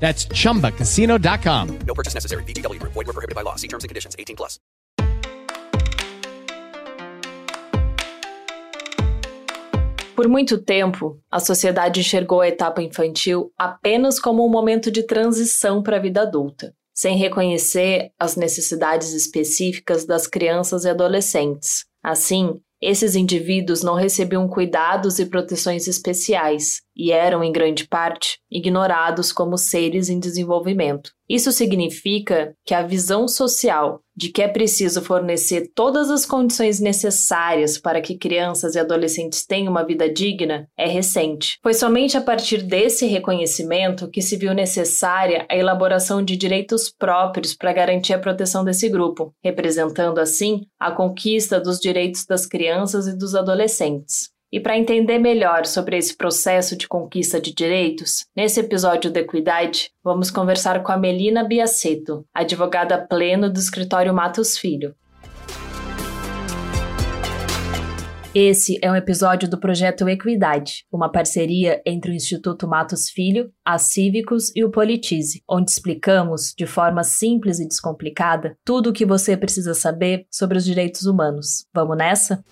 That's chumbacasino.com. No purchase necessary. VGW Group. Void were prohibited by law. See terms and conditions. 18 plus. Por muito tempo, a sociedade enxergou a etapa infantil apenas como um momento de transição para a vida adulta, sem reconhecer as necessidades específicas das crianças e adolescentes. Assim, esses indivíduos não recebiam cuidados e proteções especiais e eram, em grande parte, ignorados como seres em desenvolvimento. Isso significa que a visão social de que é preciso fornecer todas as condições necessárias para que crianças e adolescentes tenham uma vida digna é recente. Foi somente a partir desse reconhecimento que se viu necessária a elaboração de direitos próprios para garantir a proteção desse grupo, representando assim a conquista dos direitos das crianças e dos adolescentes. E para entender melhor sobre esse processo de conquista de direitos, nesse episódio da Equidade, vamos conversar com a Melina Biaceto, advogada pleno do escritório Matos Filho. Esse é um episódio do projeto Equidade, uma parceria entre o Instituto Matos Filho, a Cívicos e o Politize, onde explicamos, de forma simples e descomplicada, tudo o que você precisa saber sobre os direitos humanos. Vamos nessa?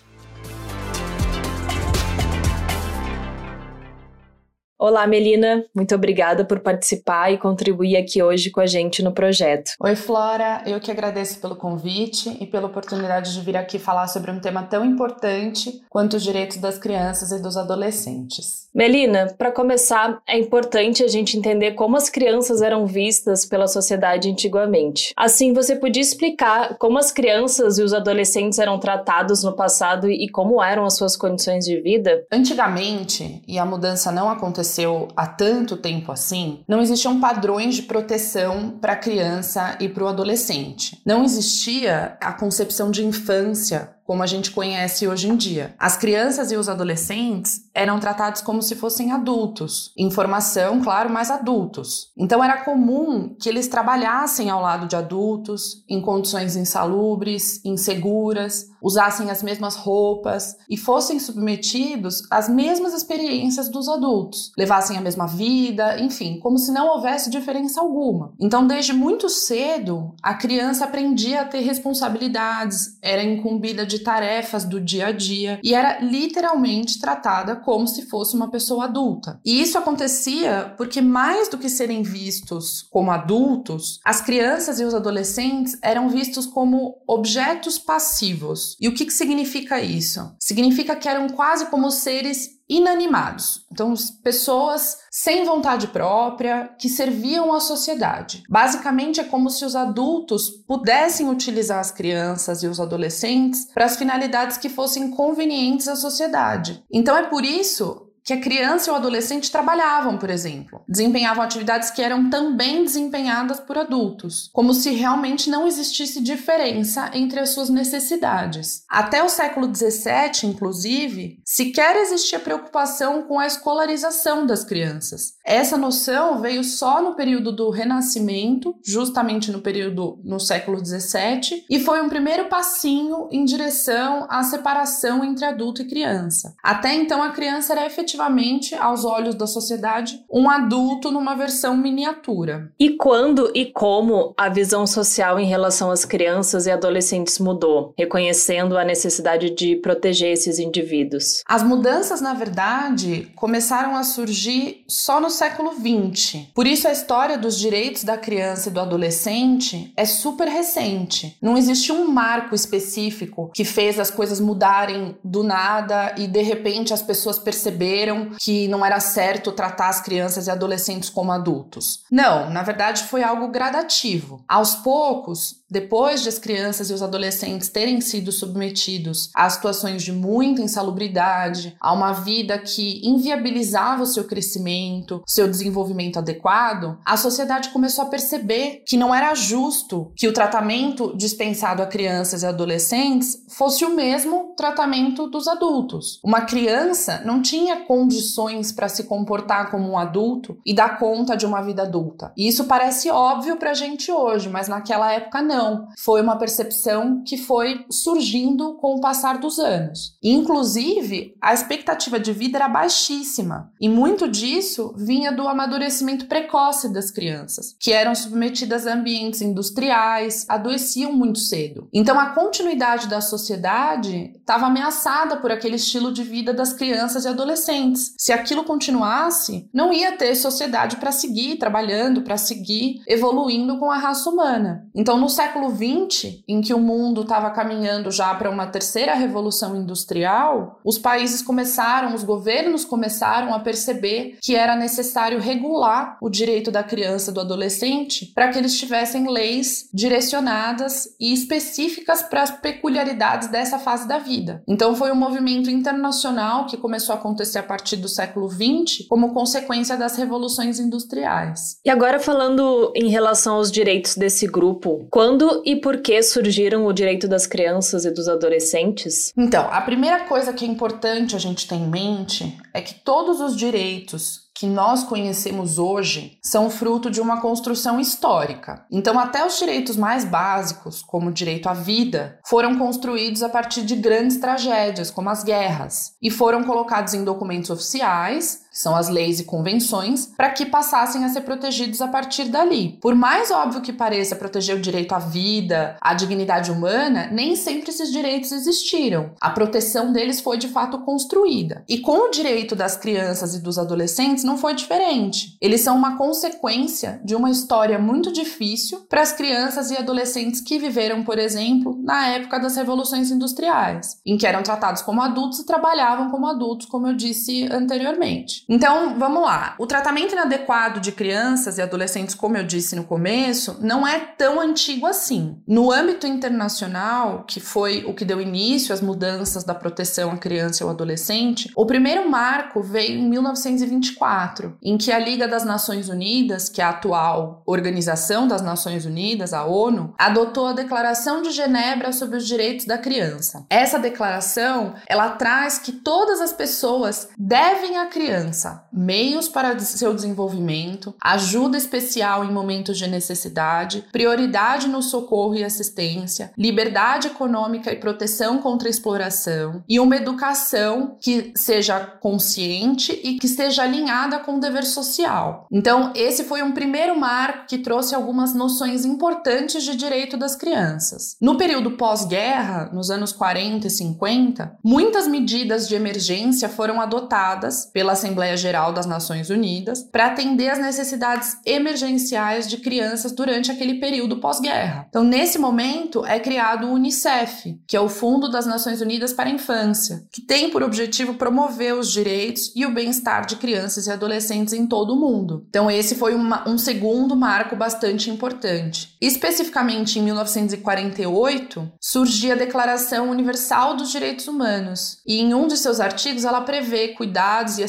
Olá, Melina. Muito obrigada por participar e contribuir aqui hoje com a gente no projeto. Oi, Flora. Eu que agradeço pelo convite e pela oportunidade de vir aqui falar sobre um tema tão importante quanto os direitos das crianças e dos adolescentes. Melina, para começar, é importante a gente entender como as crianças eram vistas pela sociedade antigamente. Assim, você podia explicar como as crianças e os adolescentes eram tratados no passado e como eram as suas condições de vida? Antigamente, e a mudança não aconteceu aconteceu há tanto tempo assim, não existiam padrões de proteção para a criança e para o adolescente. Não existia a concepção de infância como a gente conhece hoje em dia. As crianças e os adolescentes eram tratados como se fossem adultos, em formação, claro, mas adultos. Então era comum que eles trabalhassem ao lado de adultos, em condições insalubres, inseguras, usassem as mesmas roupas e fossem submetidos às mesmas experiências dos adultos, levassem a mesma vida, enfim, como se não houvesse diferença alguma. Então, desde muito cedo, a criança aprendia a ter responsabilidades, era incumbida de tarefas do dia a dia e era literalmente tratada como se fosse uma pessoa adulta. E isso acontecia porque, mais do que serem vistos como adultos, as crianças e os adolescentes eram vistos como objetos passivos. E o que, que significa isso? Significa que eram quase como seres inanimados. Então, pessoas sem vontade própria que serviam à sociedade. Basicamente, é como se os adultos pudessem utilizar as crianças e os adolescentes para as finalidades que fossem convenientes à sociedade. Então, é por isso que a criança e o adolescente trabalhavam, por exemplo, desempenhavam atividades que eram também desempenhadas por adultos, como se realmente não existisse diferença entre as suas necessidades. Até o século XVII, inclusive, sequer existia preocupação com a escolarização das crianças. Essa noção veio só no período do Renascimento, justamente no período no século XVII, e foi um primeiro passinho em direção à separação entre adulto e criança. Até então, a criança era efetivamente efetivamente, aos olhos da sociedade, um adulto numa versão miniatura. E quando e como a visão social em relação às crianças e adolescentes mudou, reconhecendo a necessidade de proteger esses indivíduos? As mudanças, na verdade, começaram a surgir só no século XX. Por isso, a história dos direitos da criança e do adolescente é super recente. Não existe um marco específico que fez as coisas mudarem do nada e de repente as pessoas perceberam que não era certo tratar as crianças e adolescentes como adultos. Não, na verdade foi algo gradativo. Aos poucos, depois de as crianças e os adolescentes terem sido submetidos a situações de muita insalubridade, a uma vida que inviabilizava o seu crescimento, seu desenvolvimento adequado, a sociedade começou a perceber que não era justo que o tratamento dispensado a crianças e adolescentes fosse o mesmo tratamento dos adultos. Uma criança não tinha condições para se comportar como um adulto e dar conta de uma vida adulta. E isso parece óbvio para a gente hoje, mas naquela época não não. Foi uma percepção que foi surgindo com o passar dos anos. Inclusive, a expectativa de vida era baixíssima, e muito disso vinha do amadurecimento precoce das crianças, que eram submetidas a ambientes industriais, adoeciam muito cedo. Então, a continuidade da sociedade estava ameaçada por aquele estilo de vida das crianças e adolescentes. Se aquilo continuasse, não ia ter sociedade para seguir trabalhando, para seguir evoluindo com a raça humana. Então, no século século XX, em que o mundo estava caminhando já para uma terceira revolução industrial, os países começaram, os governos começaram a perceber que era necessário regular o direito da criança e do adolescente para que eles tivessem leis direcionadas e específicas para as peculiaridades dessa fase da vida. Então foi um movimento internacional que começou a acontecer a partir do século XX como consequência das revoluções industriais. E agora falando em relação aos direitos desse grupo, quando quando e por que surgiram o direito das crianças e dos adolescentes? Então, a primeira coisa que é importante a gente ter em mente é que todos os direitos que nós conhecemos hoje são fruto de uma construção histórica. Então, até os direitos mais básicos, como o direito à vida, foram construídos a partir de grandes tragédias, como as guerras, e foram colocados em documentos oficiais que são as leis e convenções, para que passassem a ser protegidos a partir dali. Por mais óbvio que pareça proteger o direito à vida, à dignidade humana, nem sempre esses direitos existiram. A proteção deles foi de fato construída. E com o direito das crianças e dos adolescentes não foi diferente. Eles são uma consequência de uma história muito difícil para as crianças e adolescentes que viveram, por exemplo, na época das revoluções industriais, em que eram tratados como adultos e trabalhavam como adultos, como eu disse anteriormente. Então, vamos lá. O tratamento inadequado de crianças e adolescentes, como eu disse no começo, não é tão antigo assim. No âmbito internacional, que foi o que deu início às mudanças da proteção à criança e ao adolescente, o primeiro marco veio em 1924, em que a Liga das Nações Unidas, que é a atual Organização das Nações Unidas, a ONU, adotou a Declaração de Genebra sobre os Direitos da Criança. Essa declaração, ela traz que todas as pessoas devem à criança criança meios para seu desenvolvimento, ajuda especial em momentos de necessidade, prioridade no socorro e assistência, liberdade econômica e proteção contra exploração e uma educação que seja consciente e que esteja alinhada com o dever social. Então, esse foi um primeiro marco que trouxe algumas noções importantes de direito das crianças. No período pós-guerra, nos anos 40 e 50, muitas medidas de emergência foram adotadas pela Assembleia Assembleia Geral das Nações Unidas para atender às necessidades emergenciais de crianças durante aquele período pós-guerra. Então, nesse momento, é criado o UNICEF, que é o Fundo das Nações Unidas para a Infância, que tem por objetivo promover os direitos e o bem-estar de crianças e adolescentes em todo o mundo. Então, esse foi uma, um segundo marco bastante importante. Especificamente em 1948, surgia a Declaração Universal dos Direitos Humanos, e em um de seus artigos ela prevê cuidados e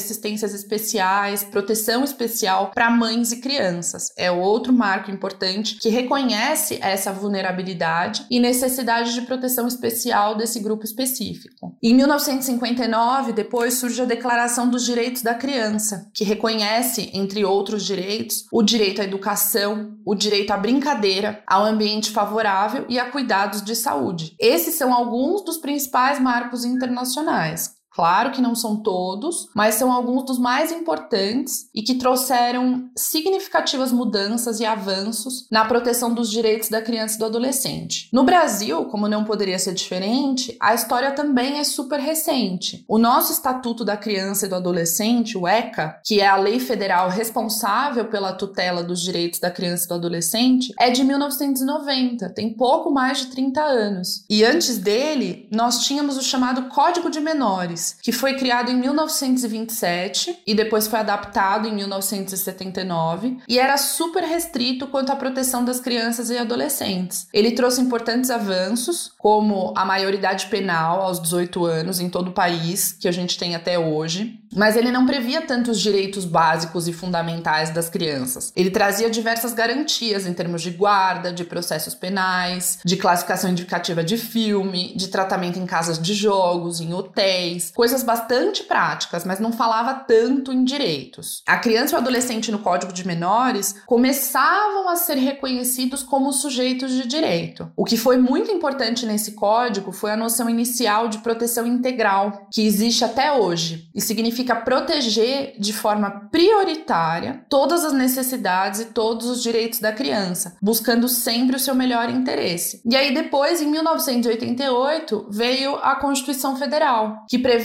especiais, proteção especial para mães e crianças. É outro marco importante que reconhece essa vulnerabilidade e necessidade de proteção especial desse grupo específico. Em 1959, depois surge a Declaração dos Direitos da Criança, que reconhece, entre outros direitos, o direito à educação, o direito à brincadeira, ao ambiente favorável e a cuidados de saúde. Esses são alguns dos principais marcos internacionais. Claro que não são todos, mas são alguns dos mais importantes e que trouxeram significativas mudanças e avanços na proteção dos direitos da criança e do adolescente. No Brasil, como não poderia ser diferente, a história também é super recente. O nosso Estatuto da Criança e do Adolescente, o ECA, que é a lei federal responsável pela tutela dos direitos da criança e do adolescente, é de 1990, tem pouco mais de 30 anos. E antes dele, nós tínhamos o chamado Código de Menores que foi criado em 1927 e depois foi adaptado em 1979 e era super restrito quanto à proteção das crianças e adolescentes. Ele trouxe importantes avanços, como a maioridade penal aos 18 anos em todo o país, que a gente tem até hoje, mas ele não previa tantos direitos básicos e fundamentais das crianças. Ele trazia diversas garantias em termos de guarda, de processos penais, de classificação indicativa de filme, de tratamento em casas de jogos, em hotéis, coisas bastante práticas, mas não falava tanto em direitos. A criança e o adolescente no Código de Menores começavam a ser reconhecidos como sujeitos de direito. O que foi muito importante nesse código foi a noção inicial de proteção integral, que existe até hoje, e significa proteger de forma prioritária todas as necessidades e todos os direitos da criança, buscando sempre o seu melhor interesse. E aí, depois, em 1988, veio a Constituição Federal, que prevê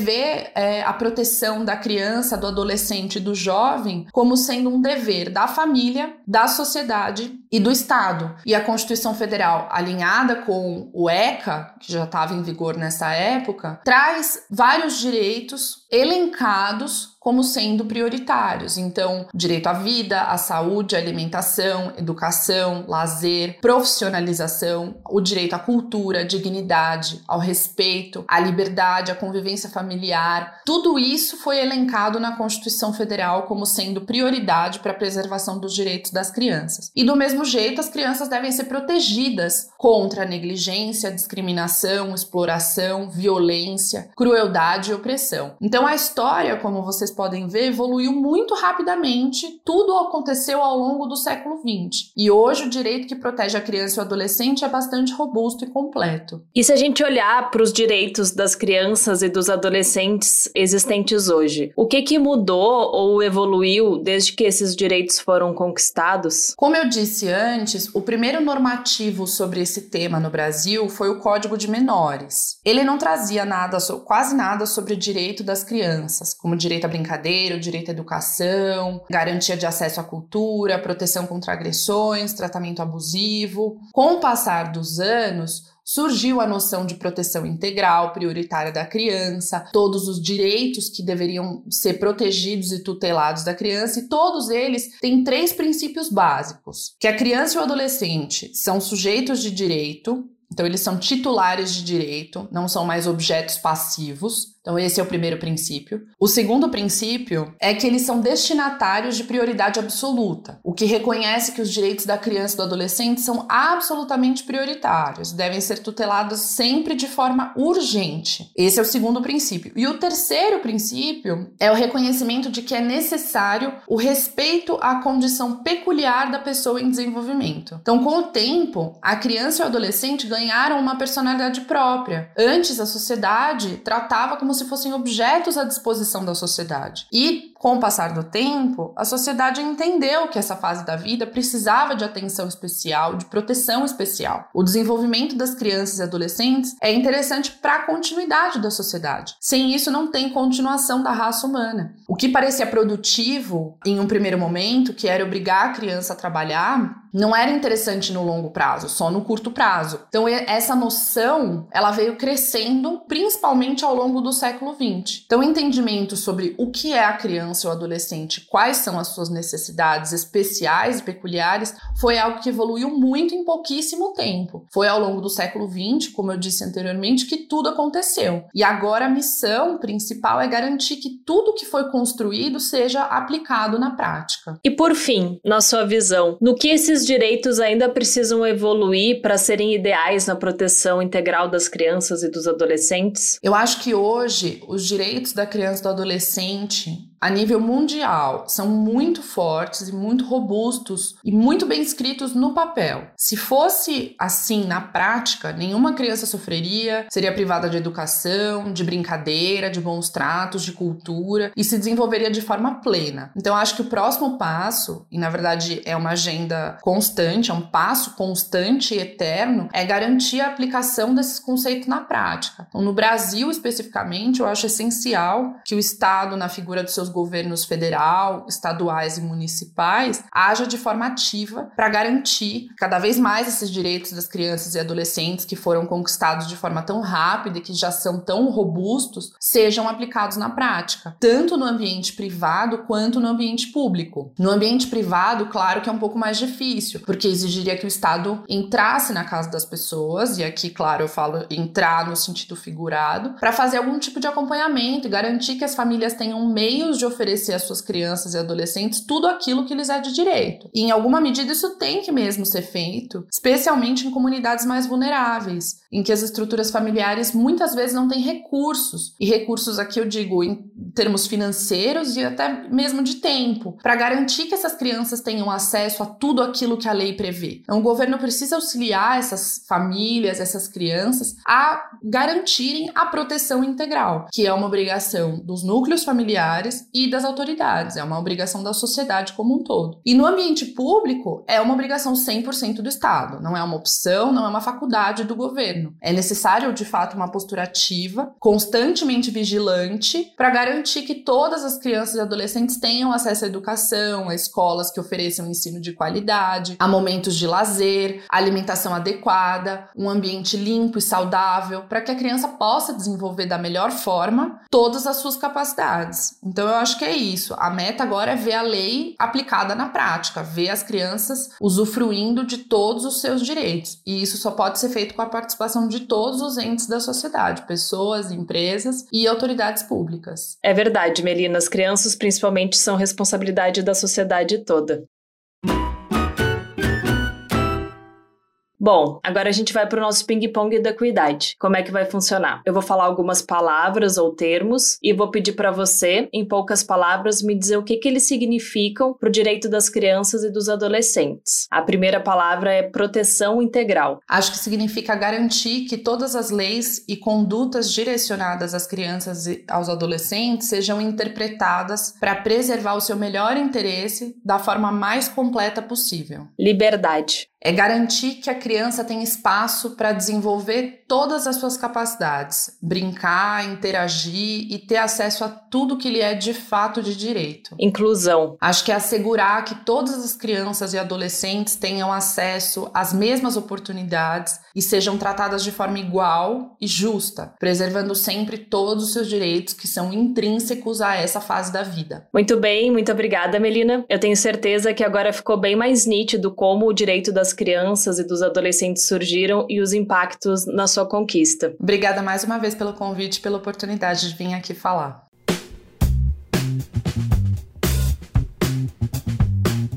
é, a proteção da criança, do adolescente do jovem como sendo um dever da família, da sociedade e do Estado. E a Constituição Federal, alinhada com o ECA, que já estava em vigor nessa época, traz vários direitos elencados como sendo prioritários. Então, direito à vida, à saúde, à alimentação, educação, lazer, profissionalização, o direito à cultura, à dignidade, ao respeito, à liberdade, à convivência familiar. Tudo isso foi elencado na Constituição Federal como sendo prioridade para a preservação dos direitos das crianças. E do mesmo jeito, as crianças devem ser protegidas contra a negligência, discriminação, exploração, violência, crueldade e opressão. Então, a história, como vocês podem ver, evoluiu muito rapidamente. Tudo aconteceu ao longo do século XX. E hoje o direito que protege a criança e o adolescente é bastante robusto e completo. E se a gente olhar para os direitos das crianças e dos adolescentes existentes hoje, o que que mudou ou evoluiu desde que esses direitos foram conquistados? Como eu disse antes, o primeiro normativo sobre esse tema no Brasil foi o Código de Menores. Ele não trazia nada, quase nada sobre o direito das crianças, como direito à brincadeira brincadeira, o direito à educação, garantia de acesso à cultura, proteção contra agressões, tratamento abusivo. Com o passar dos anos, surgiu a noção de proteção integral prioritária da criança, todos os direitos que deveriam ser protegidos e tutelados da criança, e todos eles têm três princípios básicos: que a criança e o adolescente são sujeitos de direito, então eles são titulares de direito, não são mais objetos passivos. Então, esse é o primeiro princípio. O segundo princípio é que eles são destinatários de prioridade absoluta, o que reconhece que os direitos da criança e do adolescente são absolutamente prioritários, devem ser tutelados sempre de forma urgente. Esse é o segundo princípio. E o terceiro princípio é o reconhecimento de que é necessário o respeito à condição peculiar da pessoa em desenvolvimento. Então, com o tempo, a criança e o adolescente ganharam uma personalidade própria. Antes, a sociedade tratava como se fossem objetos à disposição da sociedade. E com o passar do tempo, a sociedade entendeu que essa fase da vida precisava de atenção especial, de proteção especial. O desenvolvimento das crianças e adolescentes é interessante para a continuidade da sociedade. Sem isso, não tem continuação da raça humana. O que parecia produtivo em um primeiro momento, que era obrigar a criança a trabalhar, não era interessante no longo prazo, só no curto prazo. Então essa noção, ela veio crescendo principalmente ao longo do século XX. Então entendimento sobre o que é a criança criança ou adolescente quais são as suas necessidades especiais e peculiares foi algo que evoluiu muito em pouquíssimo tempo. Foi ao longo do século XX, como eu disse anteriormente, que tudo aconteceu. E agora a missão principal é garantir que tudo que foi construído seja aplicado na prática. E por fim, na sua visão, no que esses direitos ainda precisam evoluir para serem ideais na proteção integral das crianças e dos adolescentes? Eu acho que hoje os direitos da criança e do adolescente a nível mundial, são muito fortes e muito robustos e muito bem escritos no papel. Se fosse assim na prática, nenhuma criança sofreria, seria privada de educação, de brincadeira, de bons tratos, de cultura e se desenvolveria de forma plena. Então, acho que o próximo passo, e na verdade é uma agenda constante, é um passo constante e eterno, é garantir a aplicação desses conceitos na prática. Então, no Brasil, especificamente, eu acho essencial que o Estado, na figura dos seus governos federal, estaduais e municipais, haja de forma ativa para garantir cada vez mais esses direitos das crianças e adolescentes que foram conquistados de forma tão rápida e que já são tão robustos, sejam aplicados na prática, tanto no ambiente privado quanto no ambiente público. No ambiente privado, claro que é um pouco mais difícil, porque exigiria que o Estado entrasse na casa das pessoas, e aqui, claro, eu falo entrar no sentido figurado, para fazer algum tipo de acompanhamento e garantir que as famílias tenham meios de oferecer às suas crianças e adolescentes tudo aquilo que lhes é de direito. E em alguma medida isso tem que mesmo ser feito, especialmente em comunidades mais vulneráveis, em que as estruturas familiares muitas vezes não têm recursos. E recursos aqui eu digo em termos financeiros e até mesmo de tempo, para garantir que essas crianças tenham acesso a tudo aquilo que a lei prevê. Então, o governo precisa auxiliar essas famílias, essas crianças, a garantirem a proteção integral, que é uma obrigação dos núcleos familiares e das autoridades, é uma obrigação da sociedade como um todo. E no ambiente público, é uma obrigação 100% do Estado, não é uma opção, não é uma faculdade do governo. É necessário, de fato, uma postura ativa, constantemente vigilante, para garantir que todas as crianças e adolescentes tenham acesso à educação, a escolas que ofereçam ensino de qualidade, a momentos de lazer, alimentação adequada, um ambiente limpo e saudável, para que a criança possa desenvolver da melhor forma todas as suas capacidades. Então eu acho que é isso. A meta agora é ver a lei aplicada na prática, ver as crianças usufruindo de todos os seus direitos. E isso só pode ser feito com a participação de todos os entes da sociedade, pessoas, empresas e autoridades públicas. É verdade, Melina. As crianças, principalmente, são responsabilidade da sociedade toda. Bom, agora a gente vai para o nosso ping-pong da equidade. Como é que vai funcionar? Eu vou falar algumas palavras ou termos e vou pedir para você, em poucas palavras, me dizer o que, que eles significam para o direito das crianças e dos adolescentes. A primeira palavra é proteção integral. Acho que significa garantir que todas as leis e condutas direcionadas às crianças e aos adolescentes sejam interpretadas para preservar o seu melhor interesse da forma mais completa possível. Liberdade é garantir que a criança tem espaço para desenvolver todas as suas capacidades, brincar, interagir e ter acesso a tudo que lhe é de fato de direito. Inclusão. Acho que é assegurar que todas as crianças e adolescentes tenham acesso às mesmas oportunidades e sejam tratadas de forma igual e justa, preservando sempre todos os seus direitos que são intrínsecos a essa fase da vida. Muito bem, muito obrigada, Melina. Eu tenho certeza que agora ficou bem mais nítido como o direito das crianças e dos adolescentes surgiram e os impactos na sua conquista. Obrigada mais uma vez pelo convite e pela oportunidade de vir aqui falar.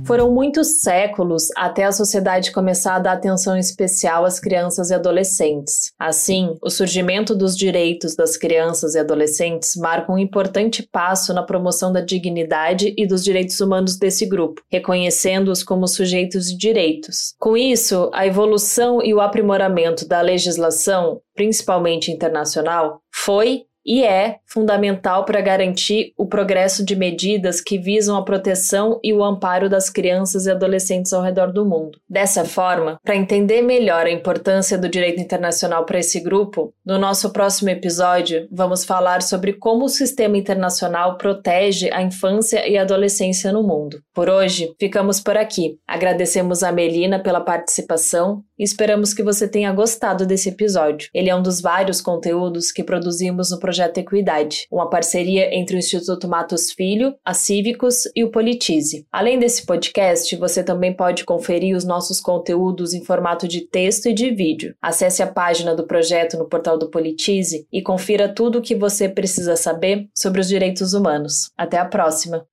Foram muitos séculos até a sociedade começar a dar atenção especial às crianças e adolescentes. Assim, o surgimento dos direitos das crianças e adolescentes marca um importante passo na promoção da dignidade e dos direitos humanos desse grupo, reconhecendo-os como sujeitos de direitos. Com isso, a evolução e o aprimoramento da legislação, principalmente internacional, foi e é fundamental para garantir o progresso de medidas que visam a proteção e o amparo das crianças e adolescentes ao redor do mundo. Dessa forma, para entender melhor a importância do direito internacional para esse grupo, no nosso próximo episódio vamos falar sobre como o sistema internacional protege a infância e adolescência no mundo. Por hoje, ficamos por aqui. Agradecemos a Melina pela participação e esperamos que você tenha gostado desse episódio. Ele é um dos vários conteúdos que produzimos no projeto Equidade, uma parceria entre o Instituto Matos Filho, a Cívicos e o Politize. Além desse podcast, você também pode conferir os nossos conteúdos em formato de texto e de vídeo. Acesse a página do projeto no portal do Politize e confira tudo o que você precisa saber sobre os direitos humanos. Até a próxima!